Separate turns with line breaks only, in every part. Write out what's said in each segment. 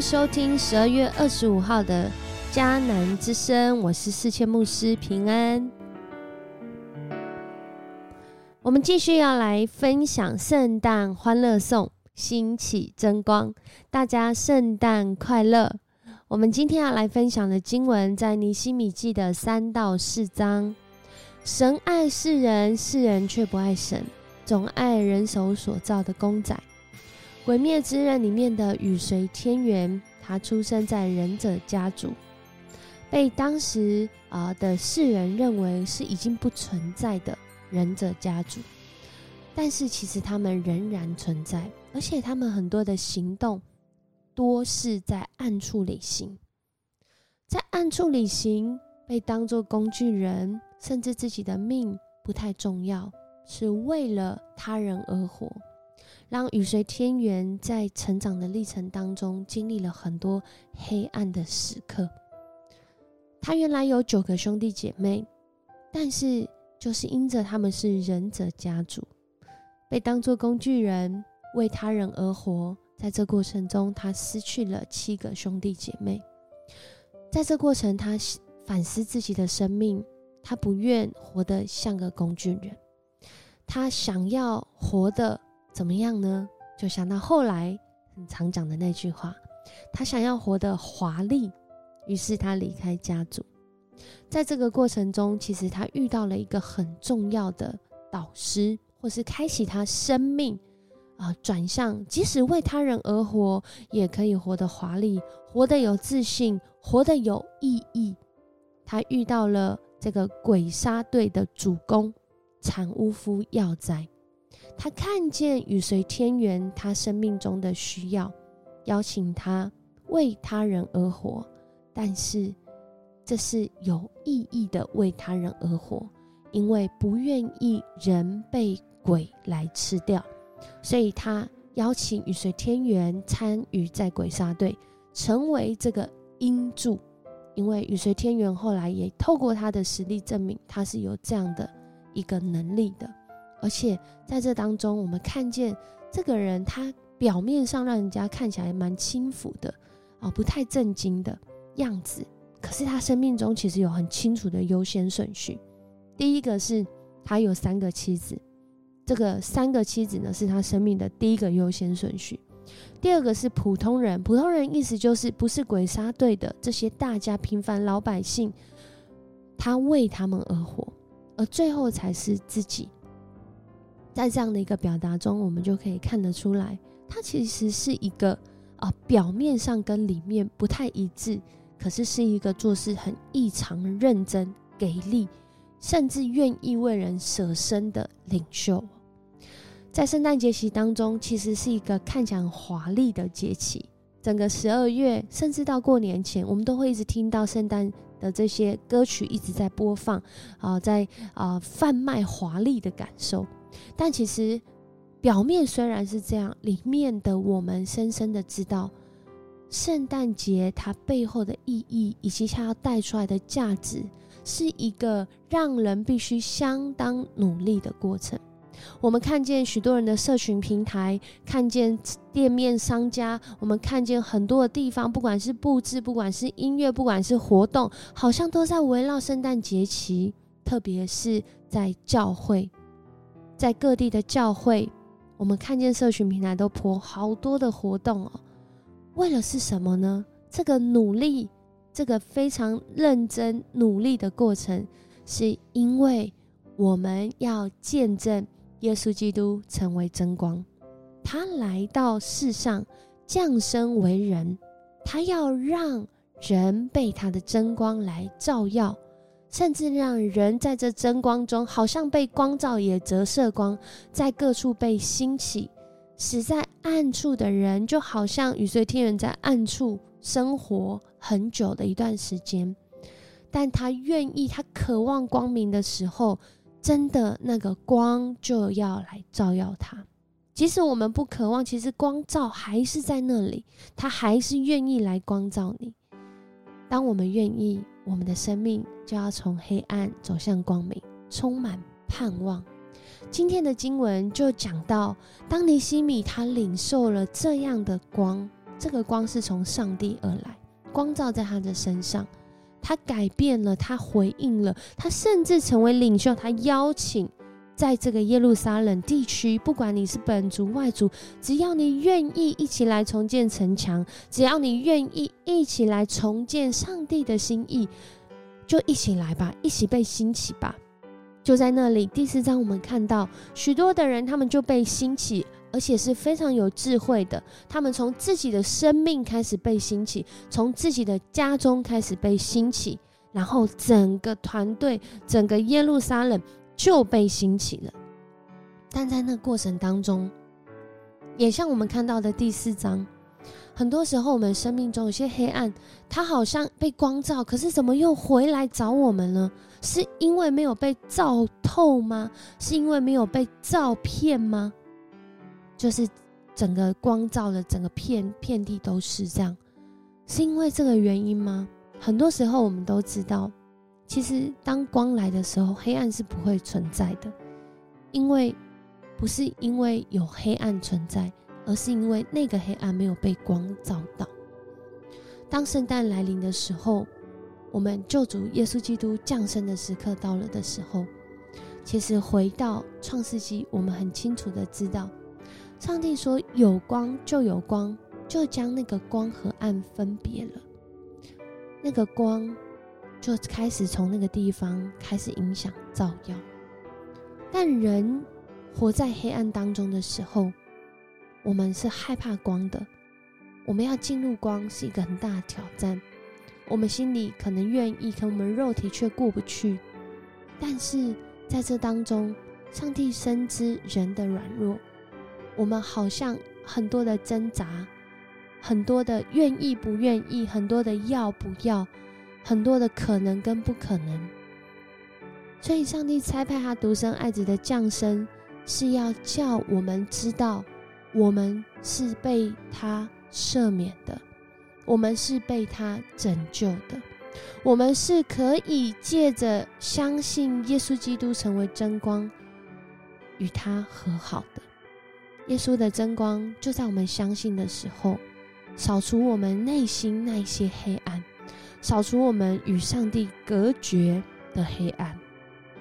收听十二月二十五号的迦南之声，我是四千牧师平安。我们继续要来分享圣诞欢乐颂，兴起争光，大家圣诞快乐。我们今天要来分享的经文在尼西米记的三到四章。神爱世人，世人却不爱神，总爱人手所造的公仔。鬼灭之刃里面的羽随天元，他出生在忍者家族，被当时啊的世人认为是已经不存在的忍者家族，但是其实他们仍然存在，而且他们很多的行动多是在暗处里行，在暗处里行，被当作工具人，甚至自己的命不太重要，是为了他人而活。让雨随天元在成长的历程当中经历了很多黑暗的时刻。他原来有九个兄弟姐妹，但是就是因着他们是忍者家族，被当作工具人为他人而活，在这过程中他失去了七个兄弟姐妹。在这过程，他反思自己的生命，他不愿活得像个工具人，他想要活的。怎么样呢？就想到后来很常讲的那句话，他想要活得华丽，于是他离开家族。在这个过程中，其实他遇到了一个很重要的导师，或是开启他生命啊，转向即使为他人而活，也可以活得华丽，活得有自信，活得有意义。他遇到了这个鬼杀队的主公产屋夫要哉。他看见与随天元他生命中的需要，邀请他为他人而活，但是这是有意义的为他人而活，因为不愿意人被鬼来吃掉，所以他邀请与随天元参与在鬼杀队，成为这个因柱，因为与随天元后来也透过他的实力证明他是有这样的一个能力的。而且在这当中，我们看见这个人，他表面上让人家看起来蛮轻浮的，啊，不太震惊的样子。可是他生命中其实有很清楚的优先顺序。第一个是他有三个妻子，这个三个妻子呢是他生命的第一个优先顺序。第二个是普通人，普通人意思就是不是鬼杀队的这些大家平凡老百姓，他为他们而活，而最后才是自己。在这样的一个表达中，我们就可以看得出来，他其实是一个啊，表面上跟里面不太一致，可是是一个做事很异常认真、给力，甚至愿意为人舍身的领袖。在圣诞节期当中，其实是一个看起来很华丽的节气。整个十二月，甚至到过年前，我们都会一直听到圣诞的这些歌曲一直在播放啊，在啊贩卖华丽的感受。但其实，表面虽然是这样，里面的我们深深的知道，圣诞节它背后的意义以及它要带出来的价值，是一个让人必须相当努力的过程。我们看见许多人的社群平台，看见店面商家，我们看见很多的地方，不管是布置，不管是音乐，不管是活动，好像都在围绕圣诞节期，特别是在教会。在各地的教会，我们看见社群平台都播好多的活动哦。为了是什么呢？这个努力，这个非常认真努力的过程，是因为我们要见证耶稣基督成为真光，他来到世上降生为人，他要让人被他的真光来照耀。甚至让人在这真光中，好像被光照，也折射光，在各处被兴起，使在暗处的人，就好像雨随天人在暗处生活很久的一段时间，但他愿意，他渴望光明的时候，真的那个光就要来照耀他。即使我们不渴望，其实光照还是在那里，他还是愿意来光照你。当我们愿意。我们的生命就要从黑暗走向光明，充满盼望。今天的经文就讲到，当尼西米他领受了这样的光，这个光是从上帝而来，光照在他的身上，他改变了，他回应了，他甚至成为领袖，他邀请。在这个耶路撒冷地区，不管你是本族外族，只要你愿意一起来重建城墙，只要你愿意一起来重建上帝的心意，就一起来吧，一起被兴起吧。就在那里，第四章我们看到许多的人，他们就被兴起，而且是非常有智慧的。他们从自己的生命开始被兴起，从自己的家中开始被兴起，然后整个团队，整个耶路撒冷。就被兴起了，但在那过程当中，也像我们看到的第四章，很多时候我们生命中有些黑暗，它好像被光照，可是怎么又回来找我们呢？是因为没有被照透吗？是因为没有被照骗吗？就是整个光照的整个片片地都是这样，是因为这个原因吗？很多时候我们都知道。其实，当光来的时候，黑暗是不会存在的，因为不是因为有黑暗存在，而是因为那个黑暗没有被光照到。当圣诞来临的时候，我们救主耶稣基督降生的时刻到了的时候，其实回到创世纪，我们很清楚的知道，上帝说有光就有光，就将那个光和暗分别了，那个光。就开始从那个地方开始影响照耀，但人活在黑暗当中的时候，我们是害怕光的。我们要进入光是一个很大的挑战，我们心里可能愿意，可我们肉体却过不去。但是在这当中，上帝深知人的软弱，我们好像很多的挣扎，很多的愿意不愿意，很多的要不要。很多的可能跟不可能，所以上帝差派他独生爱子的降生，是要叫我们知道，我们是被他赦免的，我们是被他拯救的，我们是可以借着相信耶稣基督成为真光，与他和好的。耶稣的真光就在我们相信的时候，扫除我们内心那些黑暗。扫除我们与上帝隔绝的黑暗，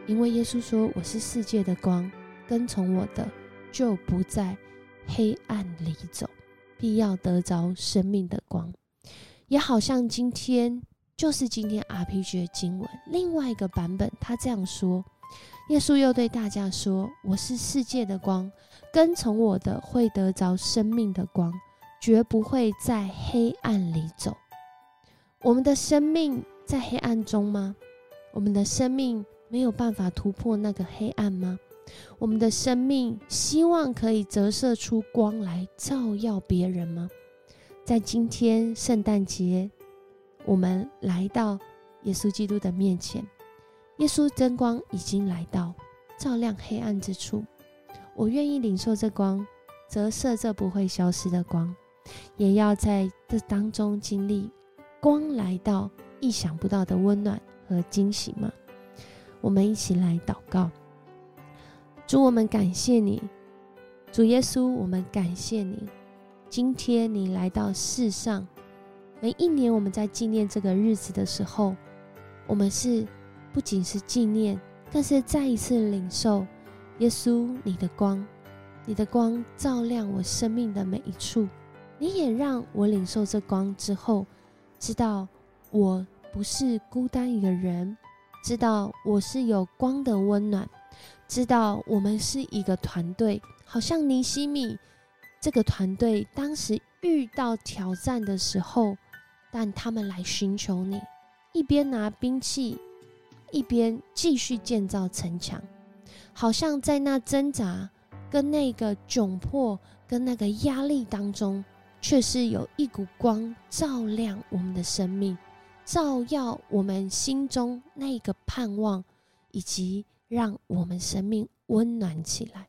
因为耶稣说：“我是世界的光，跟从我的就不在黑暗里走，必要得着生命的光。”也好像今天就是今天 RPG 的经文另外一个版本，他这样说：耶稣又对大家说：“我是世界的光，跟从我的会得着生命的光，绝不会在黑暗里走。”我们的生命在黑暗中吗？我们的生命没有办法突破那个黑暗吗？我们的生命希望可以折射出光来照耀别人吗？在今天圣诞节，我们来到耶稣基督的面前，耶稣真光已经来到，照亮黑暗之处。我愿意领受这光，折射这不会消失的光，也要在这当中经历。光来到，意想不到的温暖和惊喜吗？我们一起来祷告。主，我们感谢你，主耶稣，我们感谢你。今天你来到世上，每一年我们在纪念这个日子的时候，我们是不仅是纪念，但是再一次领受耶稣你的光，你的光照亮我生命的每一处。你也让我领受这光之后。知道我不是孤单一个人，知道我是有光的温暖，知道我们是一个团队，好像尼西米这个团队当时遇到挑战的时候，但他们来寻求你，一边拿兵器，一边继续建造城墙，好像在那挣扎、跟那个窘迫、跟那个压力当中。却是有一股光照亮我们的生命，照耀我们心中那个盼望，以及让我们生命温暖起来。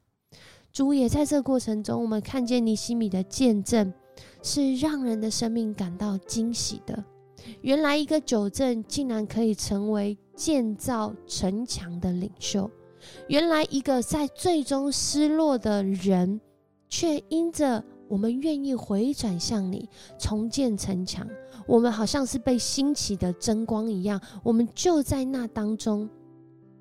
主也在这过程中，我们看见尼西米的见证，是让人的生命感到惊喜的。原来一个九正竟然可以成为建造城墙的领袖，原来一个在最终失落的人，却因着。我们愿意回转向你，重建城墙。我们好像是被兴起的真光一样，我们就在那当中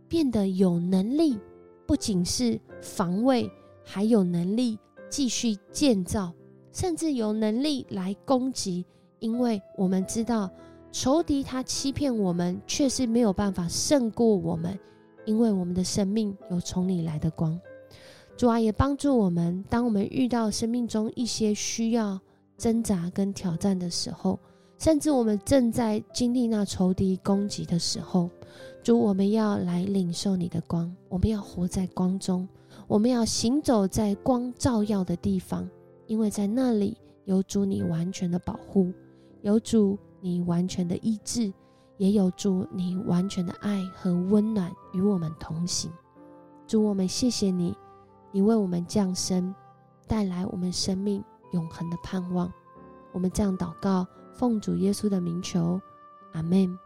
变得有能力，不仅是防卫，还有能力继续建造，甚至有能力来攻击。因为我们知道仇敌他欺骗我们，却是没有办法胜过我们，因为我们的生命有从你来的光。主啊，也帮助我们，当我们遇到生命中一些需要挣扎跟挑战的时候，甚至我们正在经历那仇敌攻击的时候，主，我们要来领受你的光，我们要活在光中，我们要行走在光照耀的地方，因为在那里有主你完全的保护，有主你完全的医治，也有主你完全的爱和温暖与我们同行。主，我们谢谢你。你为我们降生，带来我们生命永恒的盼望。我们这样祷告，奉主耶稣的名求，阿门。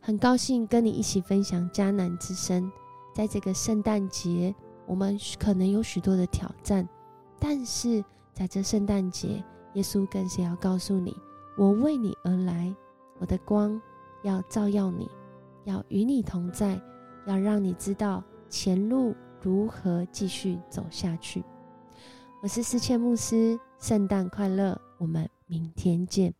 很高兴跟你一起分享迦南之声。在这个圣诞节，我们可能有许多的挑战，但是在这圣诞节，耶稣更是要告诉你：我为你而来，我的光要照耀你，要与你同在，要让你知道前路。如何继续走下去？我是思倩牧师，圣诞快乐！我们明天见。